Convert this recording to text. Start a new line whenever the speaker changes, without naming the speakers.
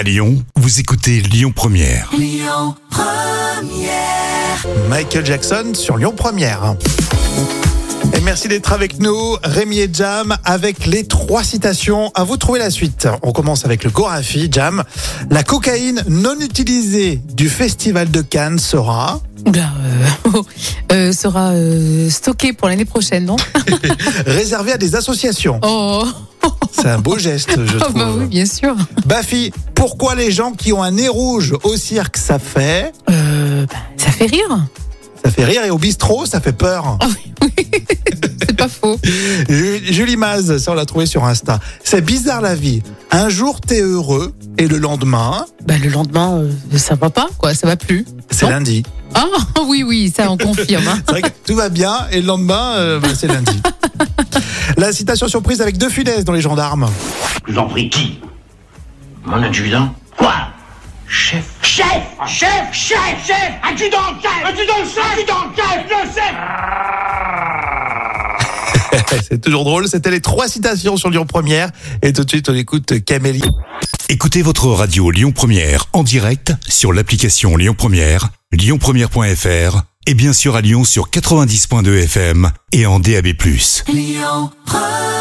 À Lyon, vous écoutez Lyon Première.
Michael Jackson sur Lyon Première. Et merci d'être avec nous, Rémi et Jam, avec les trois citations. À vous de trouver la suite. On commence avec le Gorafi, Jam. La cocaïne non utilisée du Festival de Cannes sera...
Oula, euh, euh, sera euh, stocké pour l'année prochaine, non?
Réservée à des associations.
Oh,
C'est un beau geste, je
ah
trouve.
bah oui, bien sûr.
Bafi, pourquoi les gens qui ont un nez rouge au cirque, ça fait
Euh, bah, ça fait rire.
Ça fait rire et au bistrot, ça fait peur.
Oh, oui, oui. c'est pas faux.
Ju- Julie Maz, ça on l'a trouvé sur Insta. C'est bizarre la vie. Un jour t'es heureux et le lendemain,
Bah, le lendemain, euh, ça va pas, quoi, ça va plus.
c'est
Non.
lundi.
Ah oui, oui, ça on confirme. hein.
C'est vrai que tout va bien et le lendemain, euh, bah, c'est lundi. La citation surprise avec deux funèses dans les gendarmes.
Je vous en prie, qui? Mon adjudant. Quoi? Chef. Chef! Chef! Chef! Chef! Adjudant Chef! Adjudant Chef! Adjudant Chef! Le chef!
C'est toujours drôle. C'était les trois citations sur Lyon Première. Et tout de suite, on écoute Camélie.
Écoutez votre radio Lyon Première en direct sur l'application Lyon Première, lyonpremière.fr et bien sûr à Lyon sur 90.2 FM et en DAB+.
Lyon Première